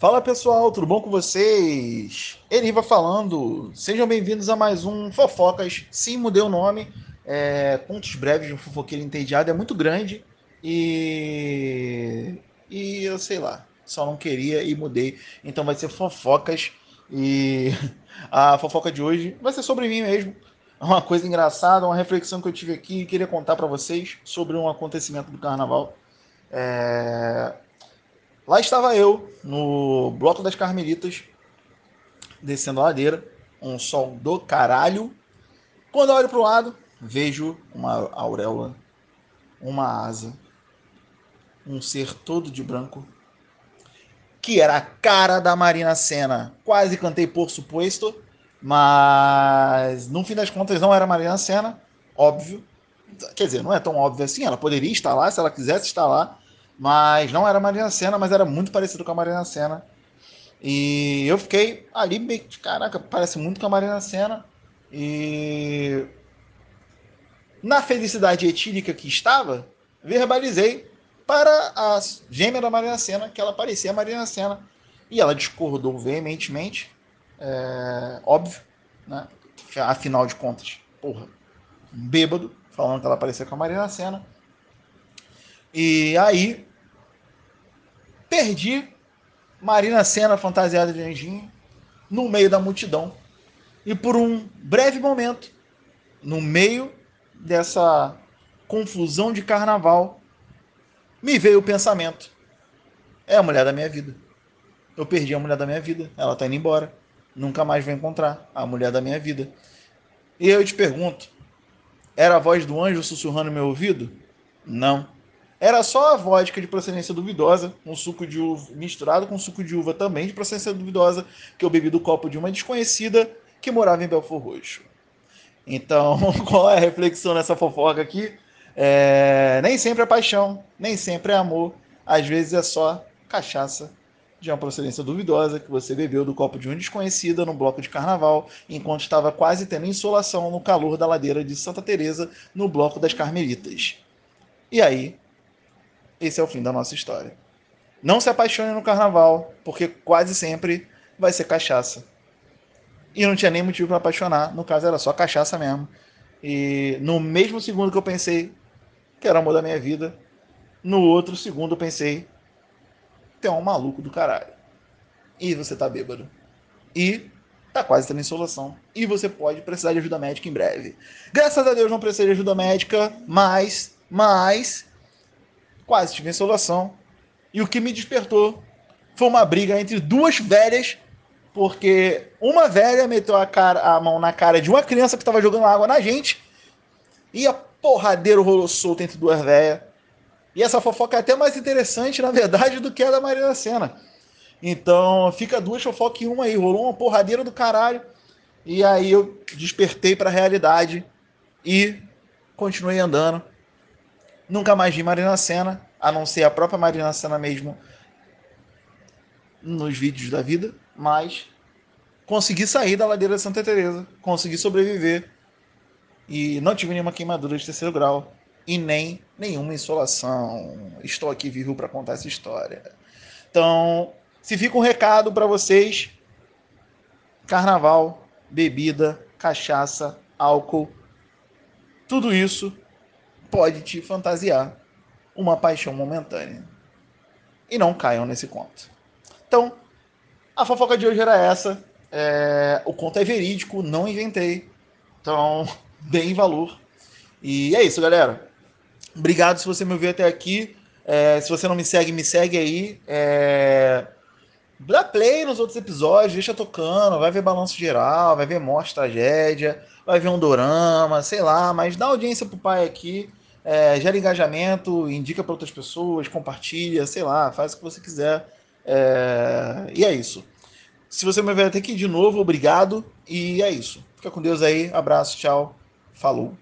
Fala pessoal, tudo bom com vocês? Eriva falando, sejam bem-vindos a mais um Fofocas. Sim, mudei o nome, é, Contos Breves de um Fofoqueiro Entediado é muito grande e. E eu sei lá, só não queria e mudei. Então vai ser Fofocas e a fofoca de hoje vai ser sobre mim mesmo. Uma coisa engraçada, uma reflexão que eu tive aqui e queria contar para vocês sobre um acontecimento do carnaval. É... Lá estava eu, no Bloco das Carmelitas, descendo a ladeira, um sol do caralho. Quando eu olho para o lado, vejo uma auréola, uma asa, um ser todo de branco, que era a cara da Marina Senna. Quase cantei por suposto, mas no fim das contas não era Marina Senna, óbvio. Quer dizer, não é tão óbvio assim, ela poderia estar lá se ela quisesse estar lá, mas não era a Marina Senna, mas era muito parecido com a Marina Senna. E eu fiquei ali meio que, caraca, parece muito com a Marina Senna. E na felicidade etílica que estava, verbalizei para a gêmea da Marina Senna que ela parecia a Marina Senna. E ela discordou veementemente, é, óbvio, né? Afinal de contas, porra, um bêbado, falando que ela parecia com a Marina Senna. E aí perdi Marina Senna fantasiada de anjinho no meio da multidão. E por um breve momento, no meio dessa confusão de carnaval, me veio o pensamento: é a mulher da minha vida. Eu perdi a mulher da minha vida, ela está indo embora. Nunca mais vou encontrar a mulher da minha vida. E eu te pergunto: era a voz do anjo sussurrando no meu ouvido? Não. Era só a vodka de procedência duvidosa, um suco de uva misturado com suco de uva também de procedência duvidosa, que eu bebi do copo de uma desconhecida que morava em Belfor Roxo. Então, qual é a reflexão nessa fofoca aqui? É, nem sempre é paixão, nem sempre é amor, às vezes é só cachaça de uma procedência duvidosa que você bebeu do copo de uma desconhecida no bloco de carnaval, enquanto estava quase tendo insolação no calor da ladeira de Santa Teresa no bloco das Carmelitas. E aí, esse é o fim da nossa história. Não se apaixone no carnaval, porque quase sempre vai ser cachaça. E não tinha nem motivo para apaixonar, no caso era só cachaça mesmo. E no mesmo segundo que eu pensei que era o amor da minha vida, no outro segundo eu pensei, tem um maluco do caralho. E você tá bêbado. E tá quase tendo insolação. E você pode precisar de ajuda médica em breve. Graças a Deus não precisei de ajuda médica, mas, mas, quase tive insolação. E o que me despertou foi uma briga entre duas velhas, porque uma velha meteu a, cara, a mão na cara de uma criança que estava jogando água na gente, e a porradeiro rolou solto entre duas velhas. E essa fofoca é até mais interessante, na verdade, do que a da Marina Senna. Então, fica duas fofocas em uma aí. Rolou uma porradeira do caralho. E aí eu despertei para a realidade e continuei andando. Nunca mais vi Marina Senna, a não ser a própria Marina Senna mesmo nos vídeos da vida, mas consegui sair da ladeira de Santa Teresa, consegui sobreviver e não tive nenhuma queimadura de terceiro grau e nem nenhuma insolação. Estou aqui vivo para contar essa história. Então, se fica um recado para vocês: carnaval, bebida, cachaça, álcool, tudo isso pode te fantasiar uma paixão momentânea. E não caiam nesse conto. Então, a fofoca de hoje era essa. É, o conto é verídico, não inventei. Então, deem valor. E é isso, galera. Obrigado se você me ouviu até aqui. É, se você não me segue, me segue aí. É... Dá play nos outros episódios, deixa tocando, vai ver balanço geral, vai ver morte, tragédia, vai ver um dorama, sei lá, mas dá audiência pro pai aqui é, gera engajamento, indica para outras pessoas, compartilha, sei lá, faz o que você quiser. É, e é isso. Se você me ver até aqui de novo, obrigado. E é isso. Fica com Deus aí. Abraço, tchau. Falou.